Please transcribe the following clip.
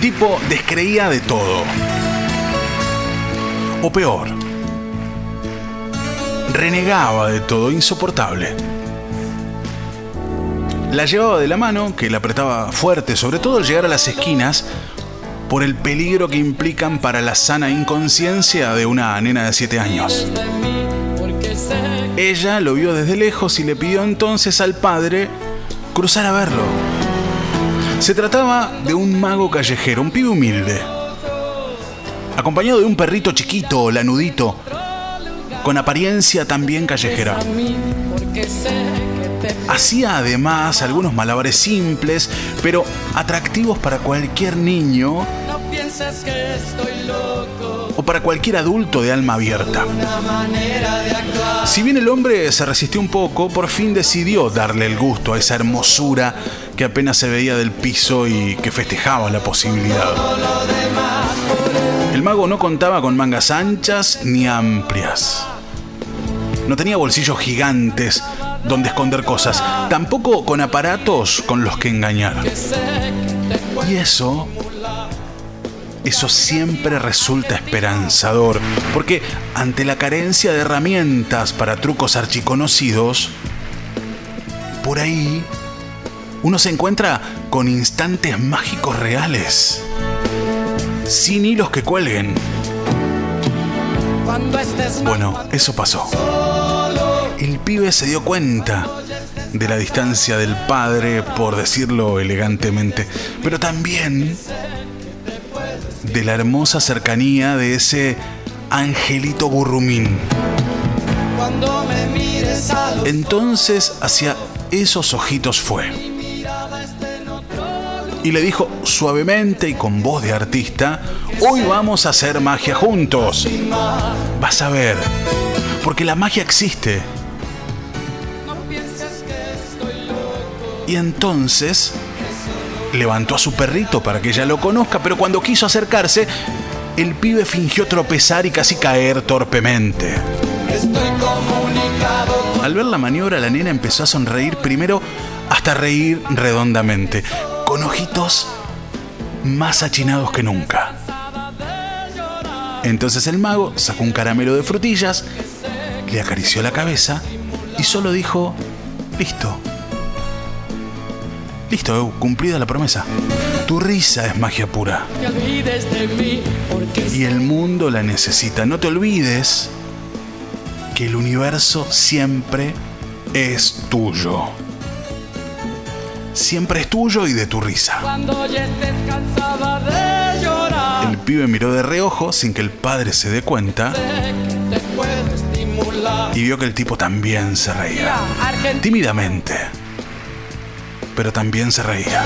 tipo descreía de todo. O peor, renegaba de todo, insoportable. La llevaba de la mano, que la apretaba fuerte, sobre todo al llegar a las esquinas, por el peligro que implican para la sana inconsciencia de una nena de 7 años. Ella lo vio desde lejos y le pidió entonces al padre cruzar a verlo. Se trataba de un mago callejero, un pibe humilde, acompañado de un perrito chiquito, lanudito, con apariencia también callejera. Hacía además algunos malabares simples, pero atractivos para cualquier niño o para cualquier adulto de alma abierta. Si bien el hombre se resistió un poco, por fin decidió darle el gusto a esa hermosura que apenas se veía del piso y que festejaba la posibilidad. El mago no contaba con mangas anchas ni amplias. No tenía bolsillos gigantes donde esconder cosas, tampoco con aparatos con los que engañar. Y eso, eso siempre resulta esperanzador, porque ante la carencia de herramientas para trucos archiconocidos, por ahí uno se encuentra con instantes mágicos reales, sin hilos que cuelguen. Bueno, eso pasó el pibe se dio cuenta de la distancia del padre, por decirlo elegantemente, pero también de la hermosa cercanía de ese angelito burrumín. Entonces hacia esos ojitos fue. Y le dijo suavemente y con voz de artista, hoy vamos a hacer magia juntos. Vas a ver, porque la magia existe Y entonces levantó a su perrito para que ella lo conozca, pero cuando quiso acercarse, el pibe fingió tropezar y casi caer torpemente. Al ver la maniobra, la nena empezó a sonreír primero hasta reír redondamente, con ojitos más achinados que nunca. Entonces el mago sacó un caramelo de frutillas, le acarició la cabeza y solo dijo, listo, Listo, cumplida la promesa. Tu risa es magia pura. Y el mundo la necesita. No te olvides que el universo siempre es tuyo. Siempre es tuyo y de tu risa. El pibe miró de reojo sin que el padre se dé cuenta y vio que el tipo también se reía. Tímidamente pero también se reía.